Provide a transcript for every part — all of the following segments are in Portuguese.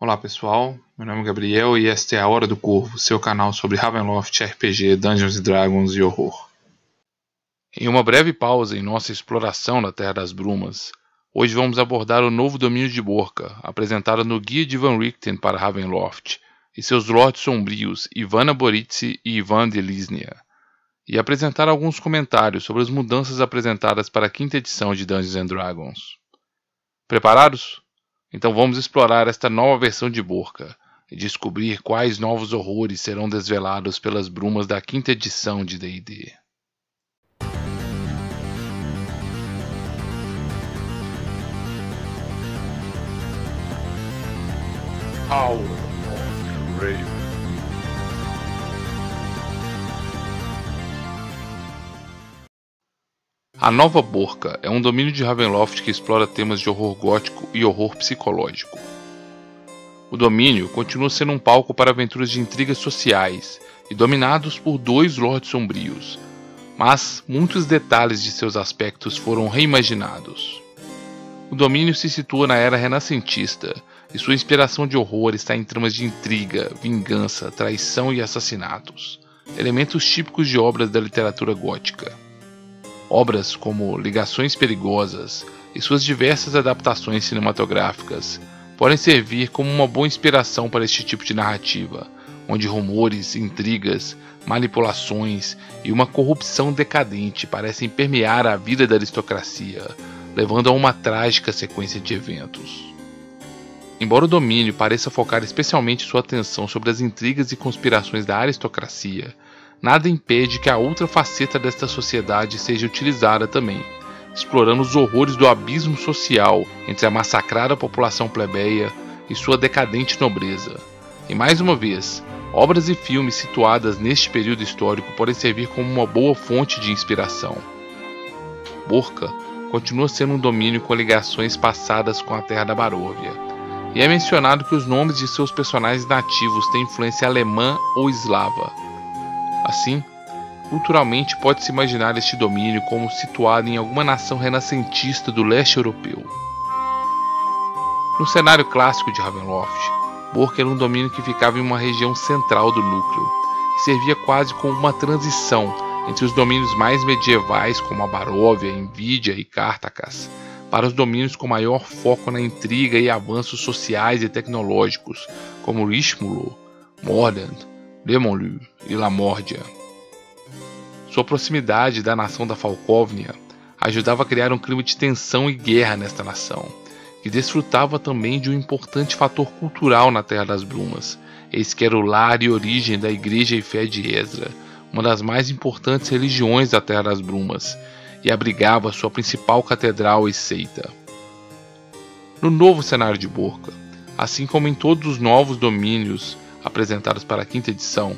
Olá pessoal, meu nome é Gabriel e esta é a Hora do Corvo, seu canal sobre Ravenloft, RPG, Dungeons Dragons e horror. Em uma breve pausa em nossa exploração na Terra das Brumas, hoje vamos abordar o novo domínio de Borca, apresentado no Guia de Van Richten para Ravenloft, e seus Lords Sombrios Ivana Boritsi e Ivan de Lisnia, e apresentar alguns comentários sobre as mudanças apresentadas para a quinta edição de Dungeons Dragons. Preparados? Então vamos explorar esta nova versão de Borca e descobrir quais novos horrores serão desvelados pelas brumas da quinta edição de D&D. Of Raven. A Nova Borca é um domínio de Ravenloft que explora temas de horror gótico e horror psicológico. O domínio continua sendo um palco para aventuras de intrigas sociais e dominados por dois Lords Sombrios, mas muitos detalhes de seus aspectos foram reimaginados. O domínio se situa na era renascentista e sua inspiração de horror está em tramas de intriga, vingança, traição e assassinatos, elementos típicos de obras da literatura gótica. Obras como Ligações Perigosas e suas diversas adaptações cinematográficas podem servir como uma boa inspiração para este tipo de narrativa, onde rumores, intrigas, manipulações e uma corrupção decadente parecem permear a vida da aristocracia, levando a uma trágica sequência de eventos. Embora o domínio pareça focar especialmente sua atenção sobre as intrigas e conspirações da aristocracia, nada impede que a outra faceta desta sociedade seja utilizada também, explorando os horrores do abismo social entre a massacrada população plebeia e sua decadente nobreza. E mais uma vez, obras e filmes situadas neste período histórico podem servir como uma boa fonte de inspiração. Borca continua sendo um domínio com ligações passadas com a terra da Baróvia, e é mencionado que os nomes de seus personagens nativos têm influência alemã ou eslava, Assim, culturalmente pode-se imaginar este domínio como situado em alguma nação renascentista do leste europeu. No cenário clássico de Ravenloft, Borca era um domínio que ficava em uma região central do núcleo e servia quase como uma transição entre os domínios mais medievais como a Baróvia, Envidia e Cartacas, para os domínios com maior foco na intriga e avanços sociais e tecnológicos, como Richmulo, Mordant, Lemonlu e Lamórdia. Sua proximidade da nação da Falcóvnia ajudava a criar um clima de tensão e guerra nesta nação, que desfrutava também de um importante fator cultural na Terra das Brumas, eis que era o lar e origem da Igreja e Fé de Ezra, uma das mais importantes religiões da Terra das Brumas, e abrigava sua principal catedral e seita. No novo cenário de Borca, assim como em todos os novos domínios apresentados para a quinta edição,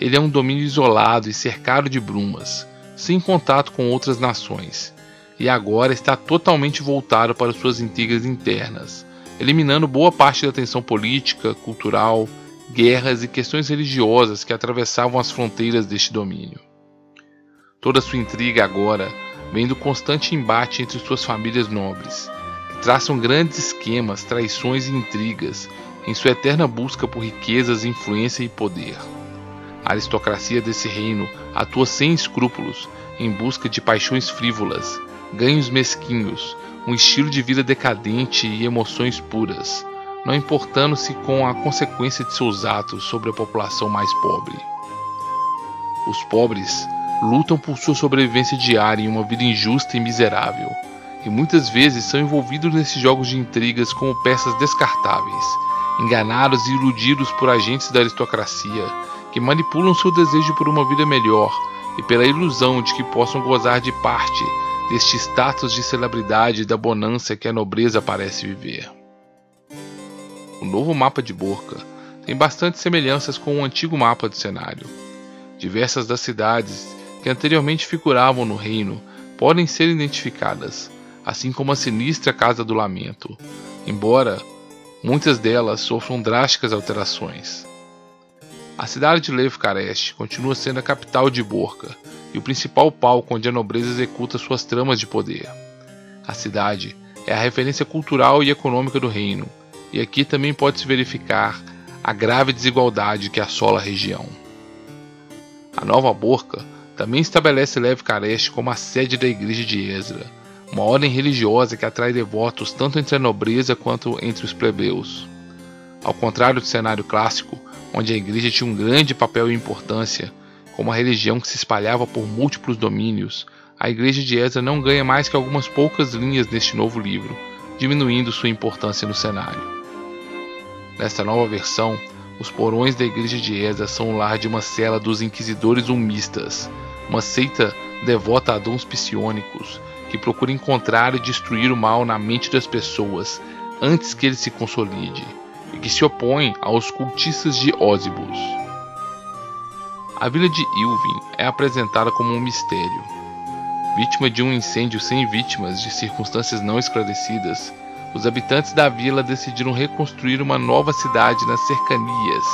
ele é um domínio isolado e cercado de brumas, sem contato com outras nações, e agora está totalmente voltado para suas intrigas internas, eliminando boa parte da tensão política, cultural, guerras e questões religiosas que atravessavam as fronteiras deste domínio. Toda sua intriga agora vem do constante embate entre suas famílias nobres, que traçam grandes esquemas, traições e intrigas em sua eterna busca por riquezas, influência e poder. A aristocracia desse reino atua sem escrúpulos em busca de paixões frívolas, ganhos mesquinhos, um estilo de vida decadente e emoções puras, não importando-se com a consequência de seus atos sobre a população mais pobre. Os pobres lutam por sua sobrevivência diária em uma vida injusta e miserável, e muitas vezes são envolvidos nesses jogos de intrigas como peças descartáveis, enganados e iludidos por agentes da aristocracia que manipulam seu desejo por uma vida melhor e pela ilusão de que possam gozar de parte deste status de celebridade e da bonança que a nobreza parece viver. O novo mapa de Borca tem bastante semelhanças com o antigo mapa do cenário. Diversas das cidades que anteriormente figuravam no reino podem ser identificadas, assim como a sinistra Casa do Lamento, embora muitas delas sofram drásticas alterações. A cidade de Levkarest continua sendo a capital de Borca e o principal palco onde a nobreza executa suas tramas de poder. A cidade é a referência cultural e econômica do reino, e aqui também pode-se verificar a grave desigualdade que assola a região. A Nova Borca também estabelece Lev Karest como a sede da igreja de Ezra, uma ordem religiosa que atrai devotos tanto entre a nobreza quanto entre os plebeus. Ao contrário do cenário clássico, onde a igreja tinha um grande papel e importância, como uma religião que se espalhava por múltiplos domínios, a igreja de Ezra não ganha mais que algumas poucas linhas neste novo livro, diminuindo sua importância no cenário. Nesta nova versão, os porões da igreja de Ezra são o lar de uma cela dos inquisidores umistas, uma seita devota a dons psionicos que procura encontrar e destruir o mal na mente das pessoas antes que ele se consolide e que se opõe aos cultistas de Ósibos. A vila de Ilvin é apresentada como um mistério. Vítima de um incêndio sem vítimas de circunstâncias não esclarecidas, os habitantes da vila decidiram reconstruir uma nova cidade nas cercanias,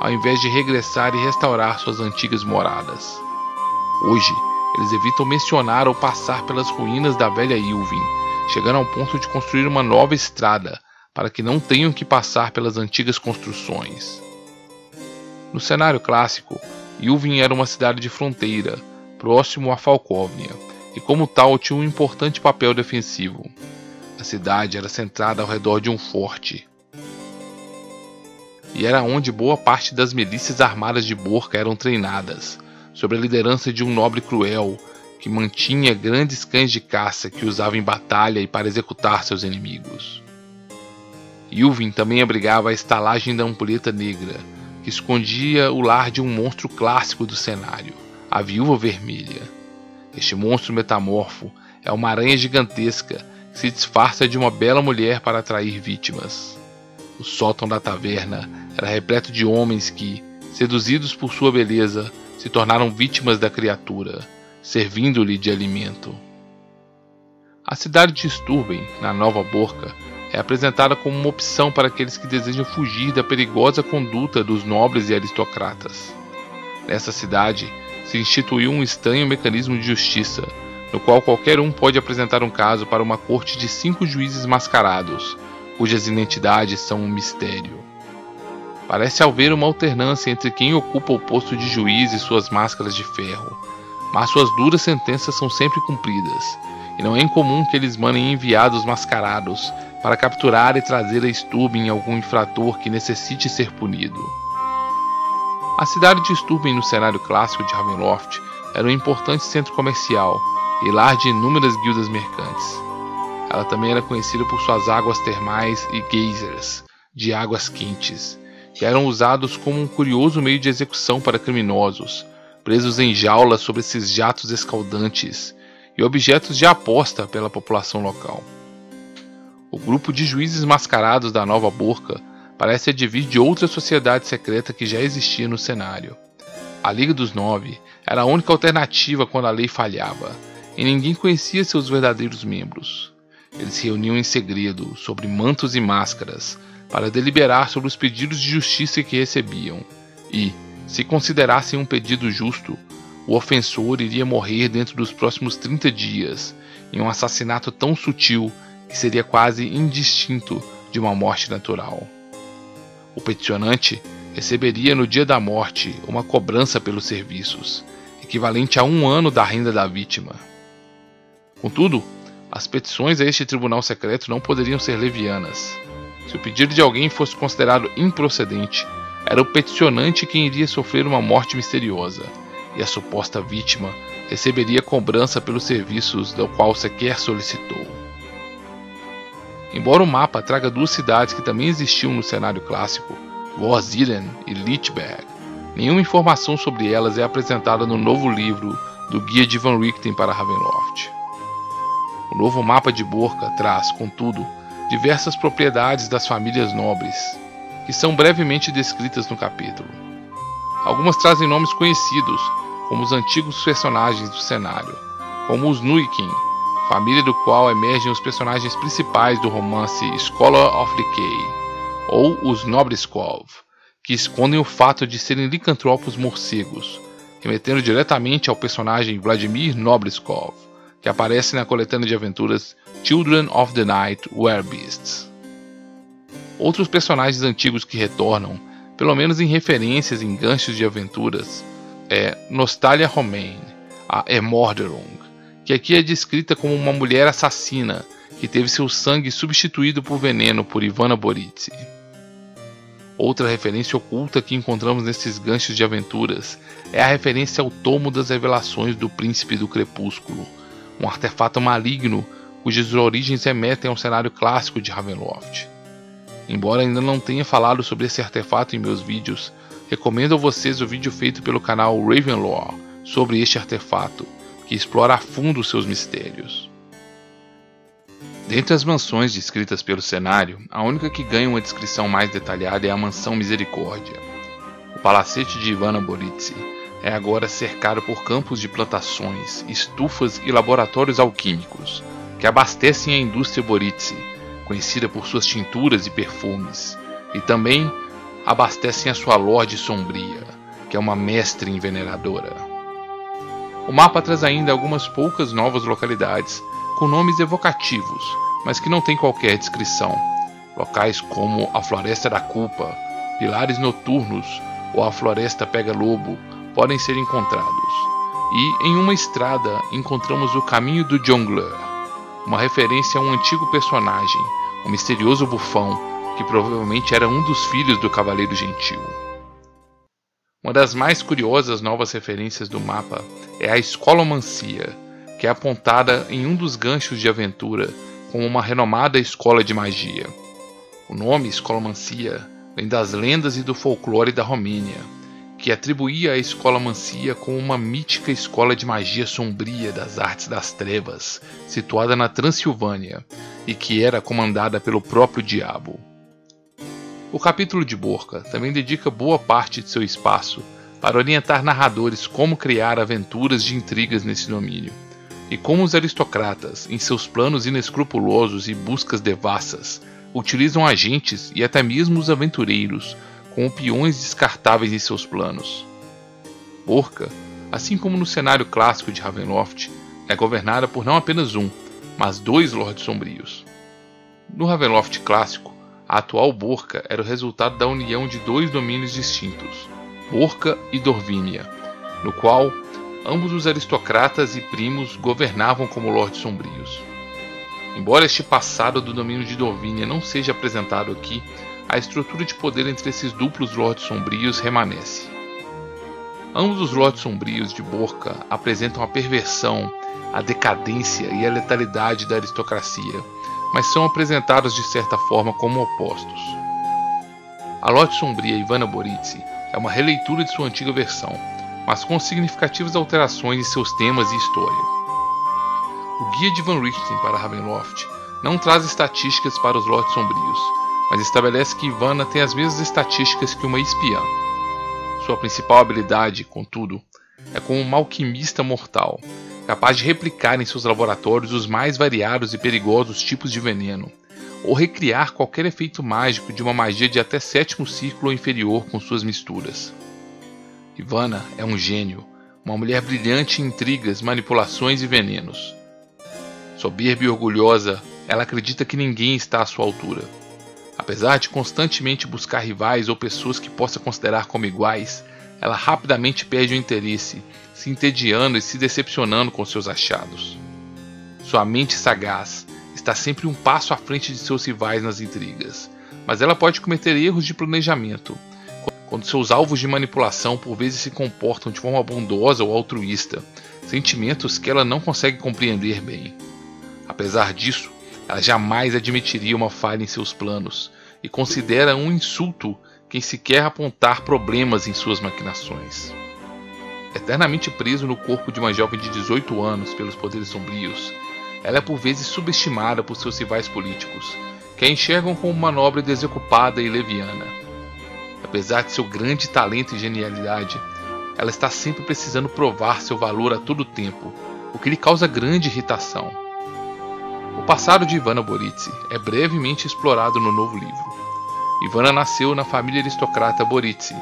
ao invés de regressar e restaurar suas antigas moradas. Hoje, eles evitam mencionar ou passar pelas ruínas da velha Ilvin, chegando ao ponto de construir uma nova estrada para que não tenham que passar pelas antigas construções. No cenário clássico, Ilvin era uma cidade de fronteira, próximo a Falkovnia, e como tal tinha um importante papel defensivo. A cidade era centrada ao redor de um forte, e era onde boa parte das milícias armadas de Borca eram treinadas, sob a liderança de um nobre cruel que mantinha grandes cães de caça que usava em batalha e para executar seus inimigos. Yuvin também abrigava a estalagem da Ampulheta Negra, que escondia o lar de um monstro clássico do cenário, a Viúva Vermelha. Este monstro metamorfo é uma aranha gigantesca que se disfarça de uma bela mulher para atrair vítimas. O sótão da taverna era repleto de homens que, seduzidos por sua beleza, se tornaram vítimas da criatura, servindo-lhe de alimento. A cidade de Sturben, na Nova Borca, é apresentada como uma opção para aqueles que desejam fugir da perigosa conduta dos nobres e aristocratas. Nessa cidade, se instituiu um estranho mecanismo de justiça, no qual qualquer um pode apresentar um caso para uma corte de cinco juízes mascarados, cujas identidades são um mistério. Parece haver uma alternância entre quem ocupa o posto de juiz e suas máscaras de ferro, mas suas duras sentenças são sempre cumpridas, e não é incomum que eles mandem enviados mascarados para capturar e trazer a Sturben algum infrator que necessite ser punido. A cidade de Sturben no cenário clássico de Ravenloft era um importante centro comercial e lar de inúmeras guildas mercantes. Ela também era conhecida por suas águas termais e geysers, de águas quentes, que eram usados como um curioso meio de execução para criminosos, presos em jaulas sobre esses jatos escaldantes e objetos de aposta pela população local. O grupo de juízes mascarados da Nova Borca parece advir de outra sociedade secreta que já existia no cenário. A Liga dos Nove era a única alternativa quando a lei falhava, e ninguém conhecia seus verdadeiros membros. Eles se reuniam em segredo, sobre mantos e máscaras, para deliberar sobre os pedidos de justiça que recebiam, e, se considerassem um pedido justo, o ofensor iria morrer dentro dos próximos 30 dias, em um assassinato tão sutil que seria quase indistinto de uma morte natural. O peticionante receberia no dia da morte uma cobrança pelos serviços, equivalente a um ano da renda da vítima. Contudo, as petições a este tribunal secreto não poderiam ser levianas. Se o pedido de alguém fosse considerado improcedente, era o peticionante quem iria sofrer uma morte misteriosa, e a suposta vítima receberia cobrança pelos serviços do qual sequer solicitou. Embora o mapa traga duas cidades que também existiam no cenário clássico, Vorziren e Lichberg, nenhuma informação sobre elas é apresentada no novo livro do Guia de Van Richten para Ravenloft. O novo mapa de Borca traz, contudo, diversas propriedades das famílias nobres, que são brevemente descritas no capítulo. Algumas trazem nomes conhecidos, como os antigos personagens do cenário, como os Nuikin, família do qual emergem os personagens principais do romance Scholar of Decay, ou os Nobreskov, que escondem o fato de serem licantropos morcegos, remetendo diretamente ao personagem Vladimir Nobreskov, que aparece na coletânea de aventuras Children of the Night Beasts. Outros personagens antigos que retornam, pelo menos em referências em ganchos de aventuras, é Nostalia Romaine, a Emorderung, que aqui é descrita como uma mulher assassina que teve seu sangue substituído por veneno por Ivana Boritsi. Outra referência oculta que encontramos nesses ganchos de aventuras é a referência ao Tomo das Revelações do Príncipe do Crepúsculo, um artefato maligno cujas origens remetem ao cenário clássico de Ravenloft. Embora ainda não tenha falado sobre esse artefato em meus vídeos, recomendo a vocês o vídeo feito pelo canal Ravenlore sobre este artefato, que explora a fundo seus mistérios. Dentre as mansões descritas pelo cenário, a única que ganha uma descrição mais detalhada é a Mansão Misericórdia. O palacete de Ivana Boritsi é agora cercado por campos de plantações, estufas e laboratórios alquímicos, que abastecem a indústria Boritsi, conhecida por suas tinturas e perfumes, e também abastecem a sua Lorde Sombria, que é uma mestre envenenadora. O mapa traz ainda algumas poucas novas localidades com nomes evocativos, mas que não têm qualquer descrição. Locais como a Floresta da Culpa, Pilares Noturnos ou a Floresta Pega Lobo podem ser encontrados. E em uma estrada encontramos o Caminho do Jongler, uma referência a um antigo personagem, o misterioso bufão, que provavelmente era um dos filhos do Cavaleiro Gentil. Uma das mais curiosas novas referências do mapa é a Escolomancia, que é apontada em um dos ganchos de aventura como uma renomada escola de magia. O nome Escolomancia vem das lendas e do folclore da Romênia, que atribuía a Escolomancia como uma mítica escola de magia sombria das artes das trevas, situada na Transilvânia, e que era comandada pelo próprio diabo. O capítulo de Borca também dedica boa parte de seu espaço para orientar narradores como criar aventuras de intrigas nesse domínio e como os aristocratas, em seus planos inescrupulosos e buscas devassas, utilizam agentes e até mesmo os aventureiros como peões descartáveis em seus planos. Orca, assim como no cenário clássico de Ravenloft, é governada por não apenas um, mas dois Lordes Sombrios. No Ravenloft clássico, a atual Borca era o resultado da união de dois domínios distintos, Borca e Dorvínia, no qual ambos os aristocratas e primos governavam como lordes sombrios. Embora este passado do domínio de Dorvínia não seja apresentado aqui, a estrutura de poder entre esses duplos lordes sombrios remanesce. Ambos os lordes sombrios de Borca apresentam a perversão, a decadência e a letalidade da aristocracia, mas são apresentados de certa forma como opostos. A Lorde Sombria Ivana Boritsi é uma releitura de sua antiga versão, mas com significativas alterações em seus temas e história. O Guia de Van Richten para Ravenloft não traz estatísticas para os Lordes Sombrios, mas estabelece que Ivana tem as mesmas estatísticas que uma espiã. Sua principal habilidade, contudo, é como uma alquimista mortal, capaz de replicar em seus laboratórios os mais variados e perigosos tipos de veneno, ou recriar qualquer efeito mágico de uma magia de até sétimo círculo ou inferior com suas misturas. Ivana é um gênio, uma mulher brilhante em intrigas, manipulações e venenos. Soberba e orgulhosa, ela acredita que ninguém está à sua altura. Apesar de constantemente buscar rivais ou pessoas que possa considerar como iguais, ela rapidamente perde o interesse, se entediando e se decepcionando com seus achados. Sua mente sagaz está sempre um passo à frente de seus rivais nas intrigas, mas ela pode cometer erros de planejamento, quando seus alvos de manipulação por vezes se comportam de forma bondosa ou altruísta, sentimentos que ela não consegue compreender bem. Apesar disso, ela jamais admitiria uma falha em seus planos e considera um insulto quem sequer apontar problemas em suas maquinações. Eternamente preso no corpo de uma jovem de 18 anos pelos poderes sombrios, ela é por vezes subestimada por seus rivais políticos, que a enxergam como uma nobre desocupada e leviana Apesar de seu grande talento e genialidade, ela está sempre precisando provar seu valor a todo tempo, o que lhe causa grande irritação. O passado de Ivana Boritsi é brevemente explorado no novo livro. Ivana nasceu na família aristocrata Boritsi,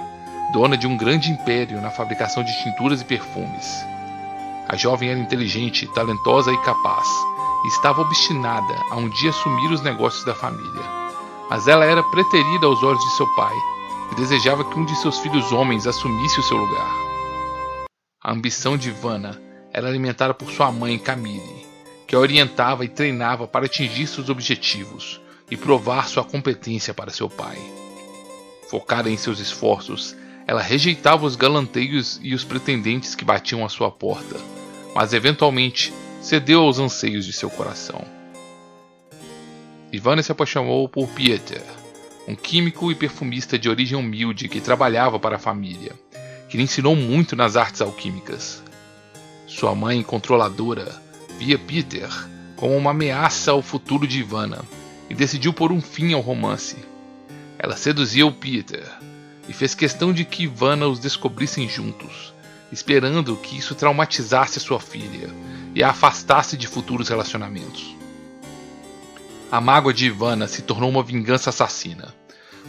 dona de um grande império na fabricação de tinturas e perfumes. A jovem era inteligente, talentosa e capaz, e estava obstinada a um dia assumir os negócios da família mas ela era preterida aos olhos de seu pai e desejava que um de seus filhos homens assumisse o seu lugar. A ambição de Ivana era alimentada por sua mãe Camille, que a orientava e treinava para atingir seus objetivos e provar sua competência para seu pai. Focada em seus esforços, ela rejeitava os galanteios e os pretendentes que batiam à sua porta, mas eventualmente cedeu aos anseios de seu coração. Ivana se apaixonou por Pieter, um químico e perfumista de origem humilde que trabalhava para a família, que lhe ensinou muito nas artes alquímicas. Sua mãe controladora via Peter como uma ameaça ao futuro de Ivana e decidiu pôr um fim ao romance. Ela seduziu Peter e fez questão de que Ivana os descobrissem juntos, esperando que isso traumatizasse sua filha e a afastasse de futuros relacionamentos. A mágoa de Ivana se tornou uma vingança assassina.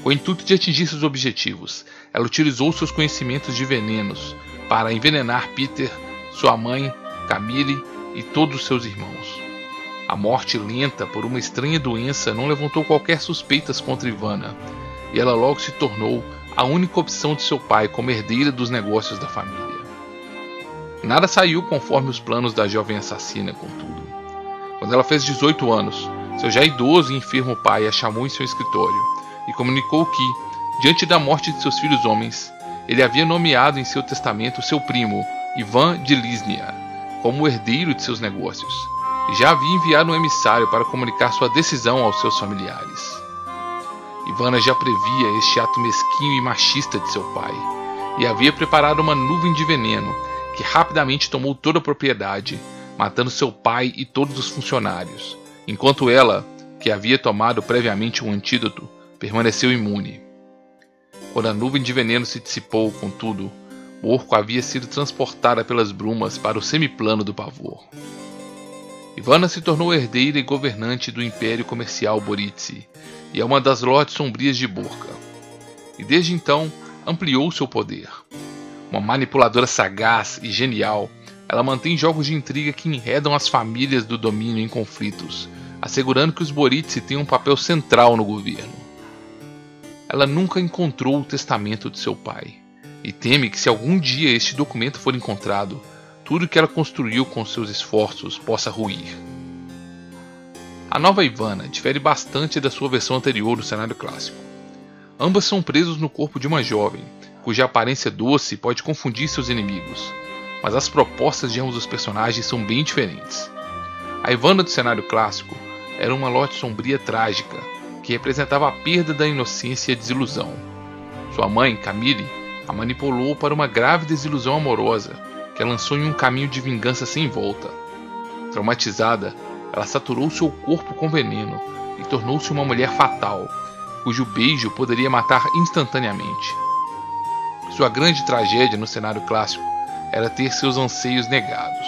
Com o intuito de atingir seus objetivos, ela utilizou seus conhecimentos de venenos para envenenar Peter, sua mãe, Camille e todos seus irmãos. A morte lenta por uma estranha doença não levantou qualquer suspeitas contra Ivana, e ela logo se tornou a única opção de seu pai como herdeira dos negócios da família. Nada saiu conforme os planos da jovem assassina, contudo. Quando ela fez 18 anos, seu já idoso e enfermo pai a chamou em seu escritório e comunicou que, diante da morte de seus filhos homens, ele havia nomeado em seu testamento seu primo, Ivan de Lisnia, como herdeiro de seus negócios, e já havia enviado um emissário para comunicar sua decisão aos seus familiares. Ivana já previa este ato mesquinho e machista de seu pai, e havia preparado uma nuvem de veneno que rapidamente tomou toda a propriedade, matando seu pai e todos os funcionários, enquanto ela, que havia tomado previamente um antídoto, permaneceu imune. Quando a nuvem de veneno se dissipou, contudo, o orco havia sido transportada pelas brumas para o semiplano do pavor. Ivana se tornou herdeira e governante do império comercial Boritsi e é uma das lotes sombrias de Burka. E desde então ampliou seu poder. Uma manipuladora sagaz e genial, ela mantém jogos de intriga que enredam as famílias do domínio em conflitos, assegurando que os Boritsi têm um papel central no governo. Ela nunca encontrou o testamento de seu pai, e teme que se algum dia este documento for encontrado, tudo que ela construiu com seus esforços possa ruir. A nova Ivana difere bastante da sua versão anterior no cenário clássico. Ambas são presos no corpo de uma jovem, cuja aparência doce pode confundir seus inimigos, mas as propostas de ambos os personagens são bem diferentes. A Ivana do cenário clássico era uma lote sombria trágica, que representava a perda da inocência e a desilusão. Sua mãe, Camille, a manipulou para uma grave desilusão amorosa, que a lançou em um caminho de vingança sem volta. Traumatizada, ela saturou seu corpo com veneno e tornou-se uma mulher fatal, cujo beijo poderia matar instantaneamente. Sua grande tragédia no cenário clássico era ter seus anseios negados.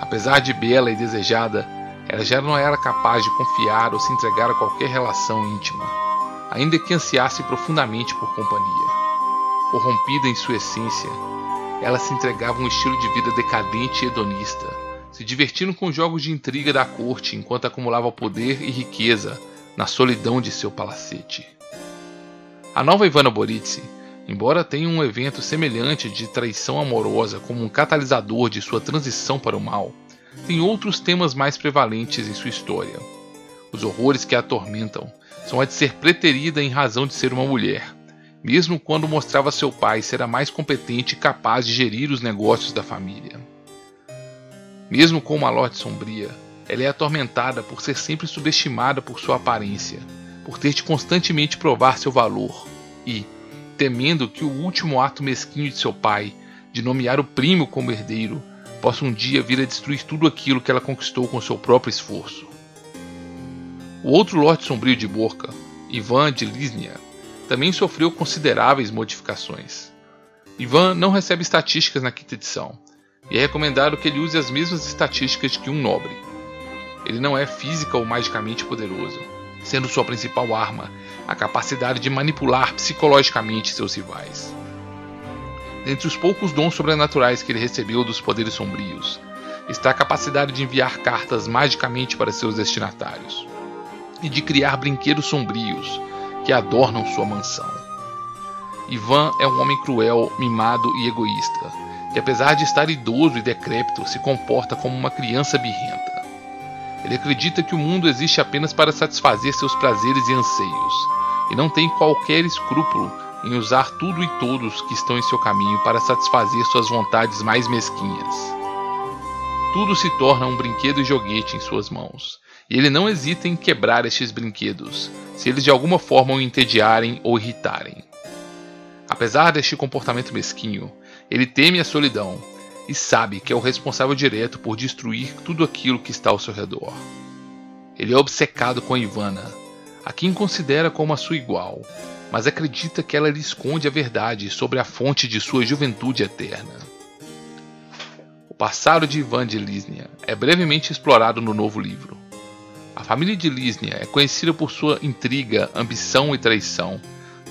Apesar de bela e desejada, ela já não era capaz de confiar ou se entregar a qualquer relação íntima, ainda que ansiasse profundamente por companhia. Corrompida em sua essência, ela se entregava a um estilo de vida decadente e hedonista, se divertindo com jogos de intriga da corte enquanto acumulava poder e riqueza na solidão de seu palacete. A nova Ivana Boritsi Embora tenha um evento semelhante de traição amorosa como um catalisador de sua transição para o mal, tem outros temas mais prevalentes em sua história. Os horrores que a atormentam são a de ser preterida em razão de ser uma mulher, mesmo quando mostrava seu pai ser a mais competente e capaz de gerir os negócios da família. Mesmo com uma lote sombria, ela é atormentada por ser sempre subestimada por sua aparência, por ter de constantemente provar seu valor e, temendo que o último ato mesquinho de seu pai, de nomear o primo como herdeiro, possa um dia vir a destruir tudo aquilo que ela conquistou com seu próprio esforço. O outro Lorde Sombrio de Borca, Ivan de Lisnia, também sofreu consideráveis modificações. Ivan não recebe estatísticas na quinta edição, e é recomendado que ele use as mesmas estatísticas que um nobre. Ele não é física ou magicamente poderoso, sendo sua principal arma a capacidade de manipular psicologicamente seus rivais. Dentre os poucos dons sobrenaturais que ele recebeu dos poderes sombrios, está a capacidade de enviar cartas magicamente para seus destinatários. e de criar brinquedos sombrios que adornam sua mansão. Ivan é um homem cruel, mimado e egoísta, que apesar de estar idoso e decrépito, se comporta como uma criança birrenta. Ele acredita que o mundo existe apenas para satisfazer seus prazeres e anseios, e não tem qualquer escrúpulo em usar tudo e todos que estão em seu caminho para satisfazer suas vontades mais mesquinhas. Tudo se torna um brinquedo e joguete em suas mãos, e ele não hesita em quebrar estes brinquedos, se eles de alguma forma o entediarem ou irritarem. Apesar deste comportamento mesquinho, ele teme a solidão e sabe que é o responsável direto por destruir tudo aquilo que está ao seu redor. Ele é obcecado com Ivana, a quem considera como a sua igual, mas acredita que ela lhe esconde a verdade sobre a fonte de sua juventude eterna. O passado de Ivan de Lisnia é brevemente explorado no novo livro. A família de Lisnia é conhecida por sua intriga, ambição e traição,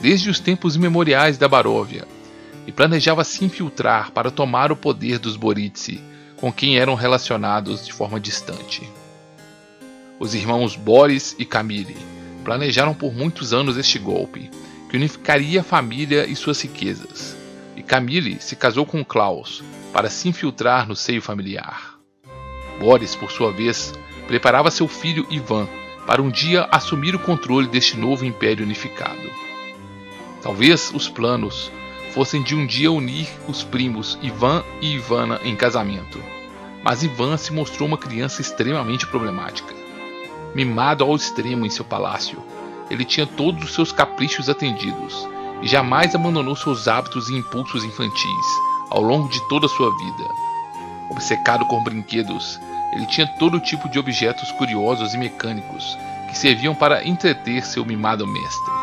desde os tempos imemoriais da Baróvia, e planejava se infiltrar para tomar o poder dos Boritsi, com quem eram relacionados de forma distante. Os irmãos Boris e Camille planejaram por muitos anos este golpe, que unificaria a família e suas riquezas. E Camille se casou com Klaus para se infiltrar no seio familiar. Boris, por sua vez, preparava seu filho Ivan para um dia assumir o controle deste novo império unificado. Talvez os planos fossem de um dia unir os primos Ivan e Ivana em casamento, mas Ivan se mostrou uma criança extremamente problemática. Mimado ao extremo em seu palácio, ele tinha todos os seus caprichos atendidos e jamais abandonou seus hábitos e impulsos infantis ao longo de toda a sua vida. Obcecado com brinquedos, ele tinha todo tipo de objetos curiosos e mecânicos que serviam para entreter seu mimado mestre.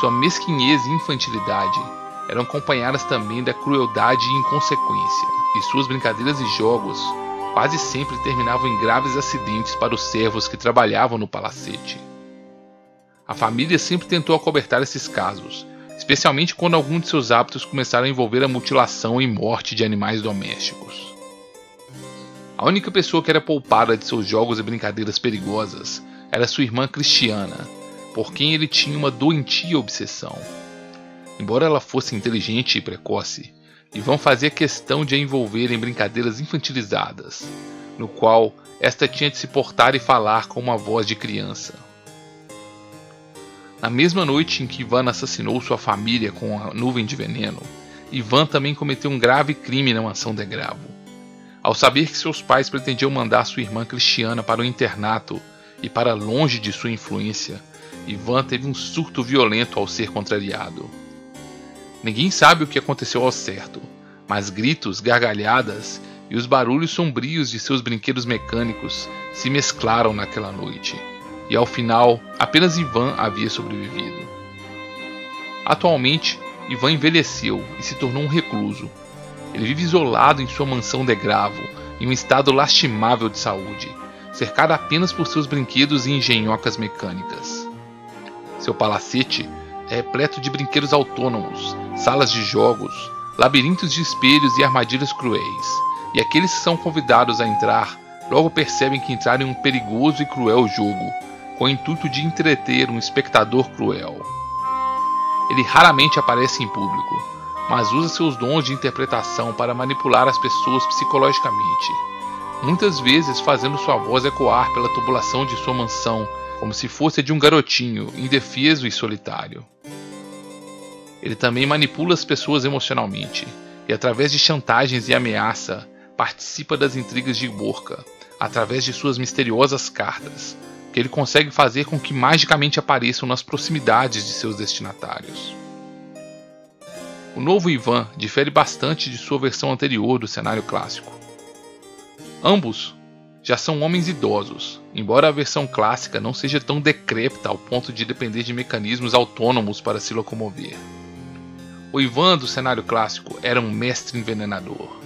Sua mesquinhez e infantilidade eram acompanhadas também da crueldade e inconsequência, e suas brincadeiras e jogos quase sempre terminavam em graves acidentes para os servos que trabalhavam no palacete. A família sempre tentou acobertar esses casos, especialmente quando algum de seus hábitos começaram a envolver a mutilação e morte de animais domésticos. A única pessoa que era poupada de seus jogos e brincadeiras perigosas era sua irmã Cristiana, por quem ele tinha uma doentia obsessão. Embora ela fosse inteligente e precoce, Ivan fazia questão de a envolver em brincadeiras infantilizadas, no qual esta tinha de se portar e falar com uma voz de criança. Na mesma noite em que Ivan assassinou sua família com a nuvem de veneno, Ivan também cometeu um grave crime na mansão de Gravo. Ao saber que seus pais pretendiam mandar sua irmã Cristiana para o internato e para longe de sua influência, Ivan teve um surto violento ao ser contrariado. Ninguém sabe o que aconteceu ao certo, mas gritos, gargalhadas e os barulhos sombrios de seus brinquedos mecânicos se mesclaram naquela noite e ao final apenas Ivan havia sobrevivido. Atualmente, Ivan envelheceu e se tornou um recluso. Ele vive isolado em sua mansão de gravo, em um estado lastimável de saúde, cercado apenas por seus brinquedos e engenhocas mecânicas. Seu palacete é repleto de brinquedos autônomos, salas de jogos, labirintos de espelhos e armadilhas cruéis, e aqueles que são convidados a entrar logo percebem que entraram em um perigoso e cruel jogo, com o intuito de entreter um espectador cruel. Ele raramente aparece em público, mas usa seus dons de interpretação para manipular as pessoas psicologicamente, muitas vezes fazendo sua voz ecoar pela tubulação de sua mansão, como se fosse de um garotinho indefeso e solitário. Ele também manipula as pessoas emocionalmente e, através de chantagens e ameaça, participa das intrigas de Borca, através de suas misteriosas cartas, que ele consegue fazer com que magicamente apareçam nas proximidades de seus destinatários. O novo Ivan difere bastante de sua versão anterior do cenário clássico. Ambos já são homens idosos, embora a versão clássica não seja tão decrépita ao ponto de depender de mecanismos autônomos para se locomover. O Ivan do cenário clássico era um mestre envenenador,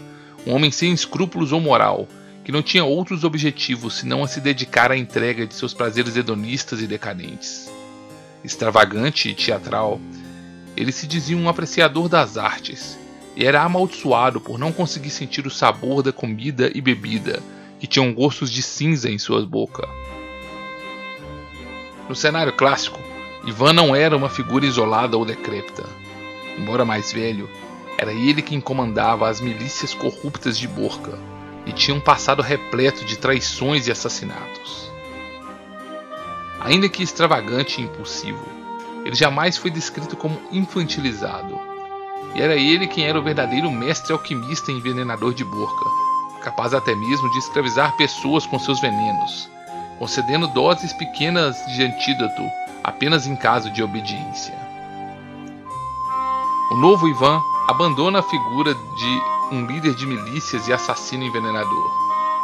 um homem sem escrúpulos ou moral que não tinha outros objetivos senão a se dedicar à entrega de seus prazeres hedonistas e decadentes. Extravagante e teatral, ele se dizia um apreciador das artes e era amaldiçoado por não conseguir sentir o sabor da comida e bebida que tinham gostos de cinza em sua boca. No cenário clássico, Ivan não era uma figura isolada ou decrépita. Embora mais velho, era ele quem comandava as milícias corruptas de Borca e tinha um passado repleto de traições e assassinatos. Ainda que extravagante e impulsivo, ele jamais foi descrito como infantilizado. E era ele quem era o verdadeiro mestre alquimista e envenenador de Borca, capaz até mesmo de escravizar pessoas com seus venenos, concedendo doses pequenas de antídoto apenas em caso de obediência. O novo Ivan abandona a figura de um líder de milícias e assassino envenenador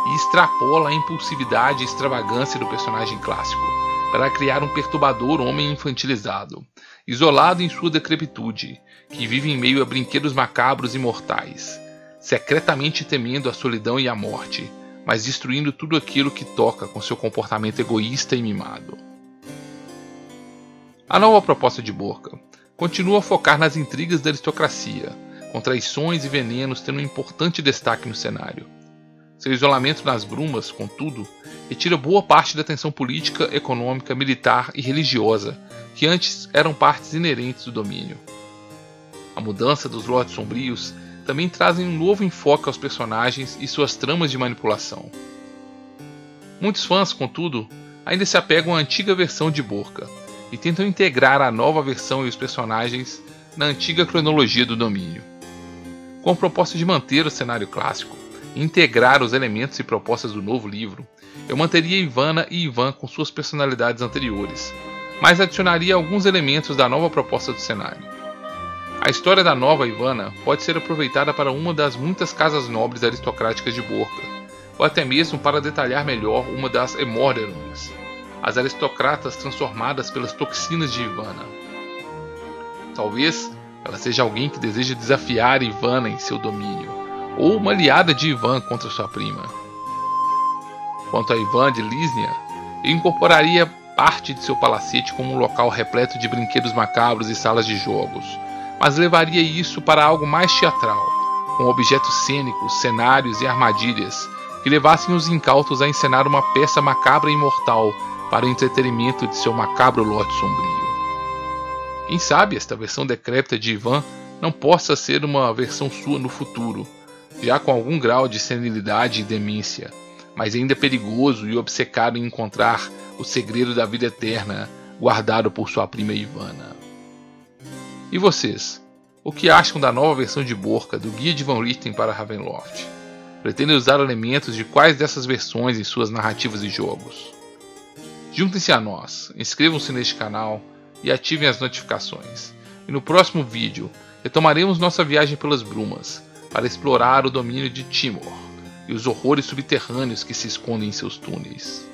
e extrapola a impulsividade e extravagância do personagem clássico para criar um perturbador homem infantilizado, isolado em sua decrepitude, que vive em meio a brinquedos macabros e mortais, secretamente temendo a solidão e a morte, mas destruindo tudo aquilo que toca com seu comportamento egoísta e mimado. A nova proposta de Borca continua a focar nas intrigas da aristocracia, com traições e venenos tendo um importante destaque no cenário. Seu isolamento nas brumas, contudo, retira boa parte da tensão política, econômica, militar e religiosa que antes eram partes inerentes do domínio. A mudança dos Lordes Sombrios também trazem um novo enfoque aos personagens e suas tramas de manipulação. Muitos fãs, contudo, ainda se apegam à antiga versão de Borca, e tentam integrar a nova versão e os personagens na antiga cronologia do domínio. Com a proposta de manter o cenário clássico integrar os elementos e propostas do novo livro, eu manteria Ivana e Ivan com suas personalidades anteriores, mas adicionaria alguns elementos da nova proposta do cenário. A história da nova Ivana pode ser aproveitada para uma das muitas casas nobres aristocráticas de Borca, ou até mesmo para detalhar melhor uma das Emorderungs, as aristocratas transformadas pelas toxinas de Ivana. Talvez ela seja alguém que deseja desafiar Ivana em seu domínio, ou uma aliada de Ivan contra sua prima. Quanto a Ivan de Lisnia, eu incorporaria parte de seu palacete como um local repleto de brinquedos macabros e salas de jogos, mas levaria isso para algo mais teatral, com objetos cênicos, cenários e armadilhas que levassem os incautos a encenar uma peça macabra e imortal para o entretenimento de seu macabro lote sombrio. Quem sabe esta versão decrépita de Ivan não possa ser uma versão sua no futuro, já com algum grau de senilidade e demência, mas ainda perigoso e obcecado em encontrar o segredo da vida eterna guardado por sua prima Ivana. E vocês? O que acham da nova versão de Borca do Guia de Van Richten para Ravenloft? Pretendem usar elementos de quais dessas versões em suas narrativas e jogos? Juntem-se a nós, inscrevam-se neste canal e ativem as notificações. E no próximo vídeo retomaremos nossa viagem pelas brumas para explorar o domínio de Timor e os horrores subterrâneos que se escondem em seus túneis.